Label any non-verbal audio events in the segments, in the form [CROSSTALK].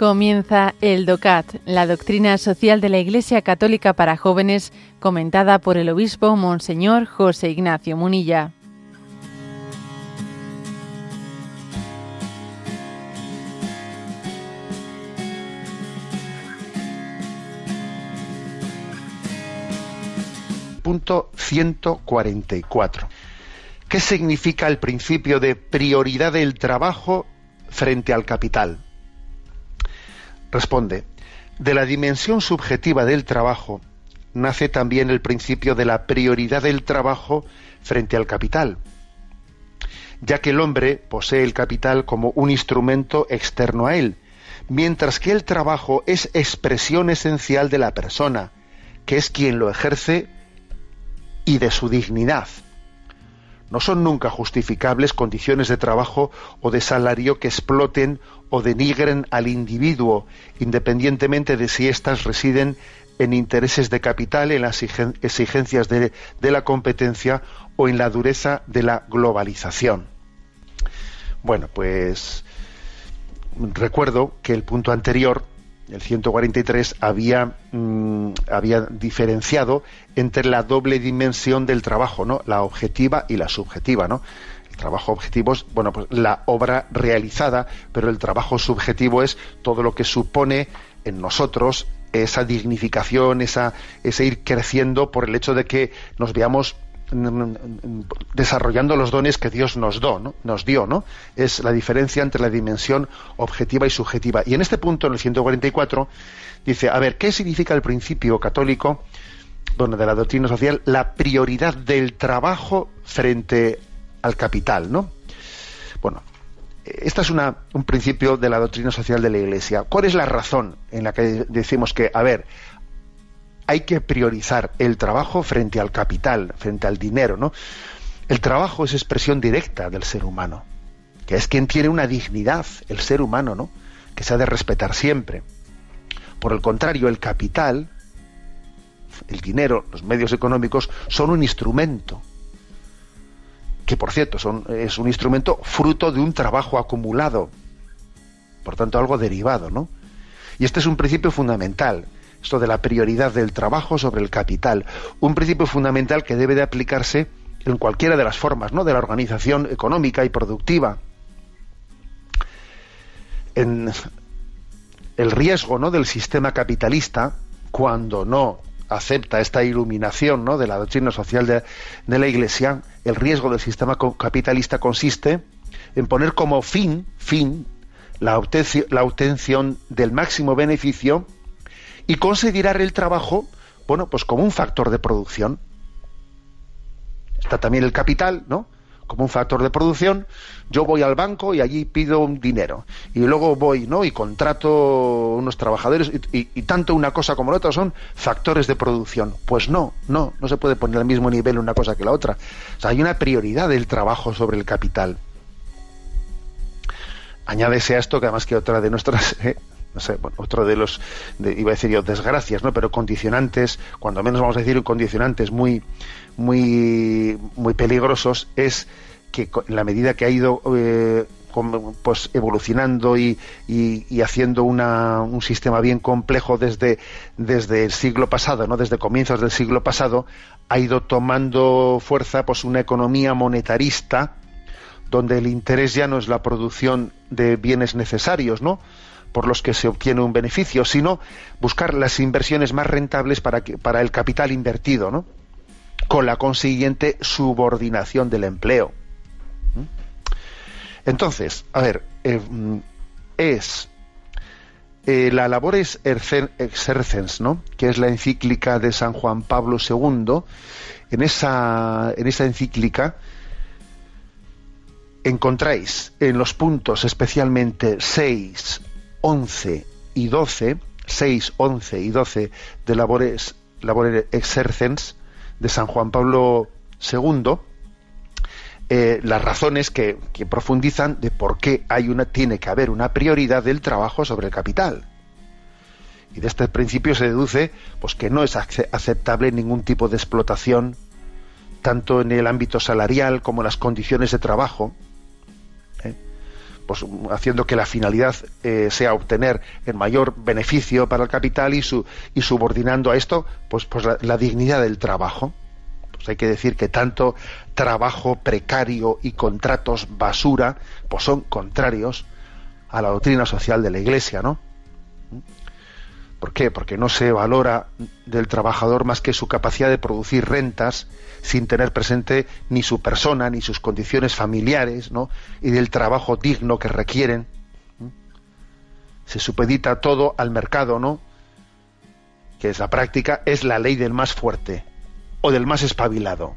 Comienza el DOCAT, la doctrina social de la Iglesia Católica para jóvenes, comentada por el obispo Monseñor José Ignacio Munilla. Punto 144. ¿Qué significa el principio de prioridad del trabajo frente al capital? Responde, de la dimensión subjetiva del trabajo nace también el principio de la prioridad del trabajo frente al capital, ya que el hombre posee el capital como un instrumento externo a él, mientras que el trabajo es expresión esencial de la persona, que es quien lo ejerce y de su dignidad. No son nunca justificables condiciones de trabajo o de salario que exploten o denigren al individuo, independientemente de si éstas residen en intereses de capital, en las exigencias de, la competencia o en la dureza de la globalización. Bueno, pues recuerdo que el punto anterior, el 143, había, mm, había diferenciado entre la doble dimensión del trabajo, ¿no? La objetiva y la subjetiva, ¿no? trabajo objetivo es, bueno, pues la obra realizada, pero el trabajo subjetivo es todo lo que supone en nosotros esa dignificación, esa, ese ir creciendo por el hecho de que nos veamos desarrollando los dones que Dios nos, do, ¿no? nos dio, ¿no? Es la diferencia entre la dimensión objetiva y subjetiva. Y en este punto, en el 144, dice, a ver, ¿qué significa el principio católico, bueno, de la doctrina social, la prioridad del trabajo frente al capital, ¿no? Bueno, este es un principio de la doctrina social de la Iglesia. ¿Cuál es la razón en la que decimos que, a ver, hay que priorizar el trabajo frente al capital, frente al dinero, ¿no? El trabajo es expresión directa del ser humano, que es quien tiene una dignidad, el ser humano, ¿no? Que se ha de respetar siempre. Por el contrario, el capital, el dinero, los medios económicos son un instrumento que por cierto son, es un instrumento fruto de un trabajo acumulado, por tanto algo derivado, ¿no? Y este es un principio fundamental, esto de la prioridad del trabajo sobre el capital, un principio fundamental que debe de aplicarse en cualquiera de las formas, ¿no? De la organización económica y productiva. En el riesgo, ¿no? Del sistema capitalista, cuando no acepta esta iluminación ¿no? de la doctrina social de, la Iglesia, el riesgo del sistema capitalista consiste en poner como fin, fin, la, obtención del máximo beneficio y considerar el trabajo, bueno, pues como un factor de producción. Está también el capital, ¿no? como un factor de producción, yo voy al banco y allí pido un dinero. Y luego voy, ¿no? Y contrato unos trabajadores y, tanto una cosa como la otra son factores de producción. Pues no, no, no se puede poner al mismo nivel una cosa que la otra. O sea, hay una prioridad del trabajo sobre el capital. Añádese a esto que además que otra de nuestras [LAUGHS] eh, no sé, bueno, otro de los, iba a decir yo, desgracias, ¿no? Pero condicionantes, cuando menos vamos a decir condicionantes muy, muy, muy peligrosos es que en la medida que ha ido eh, pues evolucionando y, y, haciendo una, un sistema bien complejo desde, desde el siglo pasado, ¿no? desde comienzos del siglo pasado, ha ido tomando fuerza pues una economía monetarista donde el interés ya no es la producción de bienes necesarios, ¿no? Por los que se obtiene un beneficio, sino buscar las inversiones más rentables para, que, para el capital invertido, ¿no? con la consiguiente subordinación del empleo. ¿Mm? Entonces, a ver, eh, es eh, la labores exercens, ¿no? que es la encíclica de San Juan Pablo II, en esa, en esa encíclica encontráis en los puntos especialmente 6, 11 y 12, 6, 11 y 12 de labores, labores exercens, de San Juan Pablo II, eh, las razones que, profundizan de por qué hay una, tiene que haber una prioridad del trabajo sobre el capital. Y de este principio se deduce pues, que no es aceptable ningún tipo de explotación, tanto en el ámbito salarial como en las condiciones de trabajo. Pues haciendo que la finalidad eh, sea obtener el mayor beneficio para el capital y su y subordinando a esto pues pues la, dignidad del trabajo pues hay que decir que tanto trabajo precario y contratos basura pues son contrarios a la doctrina social de la Iglesia, ¿no? ¿Por qué? Porque no se valora del trabajador más que su capacidad de producir rentas sin tener presente ni su persona ni sus condiciones familiares, ¿no? Y del trabajo digno que requieren. Se supedita todo al mercado, ¿no? Que es la práctica, es la ley del más fuerte o del más espabilado.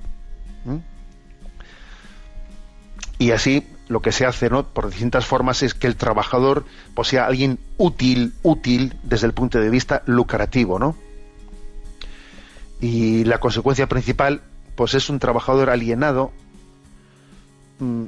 Y así lo que se hace ¿no? por distintas formas es que el trabajador pues, sea alguien útil, útil desde el punto de vista lucrativo, ¿no? Y la consecuencia principal pues es un trabajador alienado mm,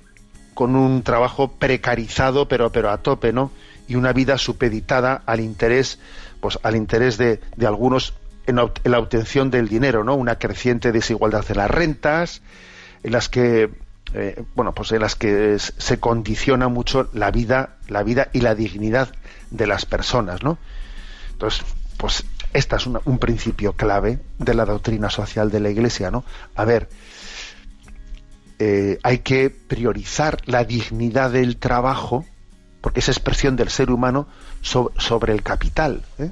con un trabajo precarizado pero pero a tope, ¿no? Y una vida supeditada al interés pues al interés de, de algunos en, la obtención del dinero, ¿no? Una creciente desigualdad en las rentas, en las que eh, bueno, pues en las que se condiciona mucho la vida, la vida y la dignidad de las personas, ¿no? Entonces, pues este es un principio clave de la doctrina social de la Iglesia, ¿no? A ver, eh, hay que priorizar la dignidad del trabajo, porque es expresión del ser humano sobre el capital. ¿eh?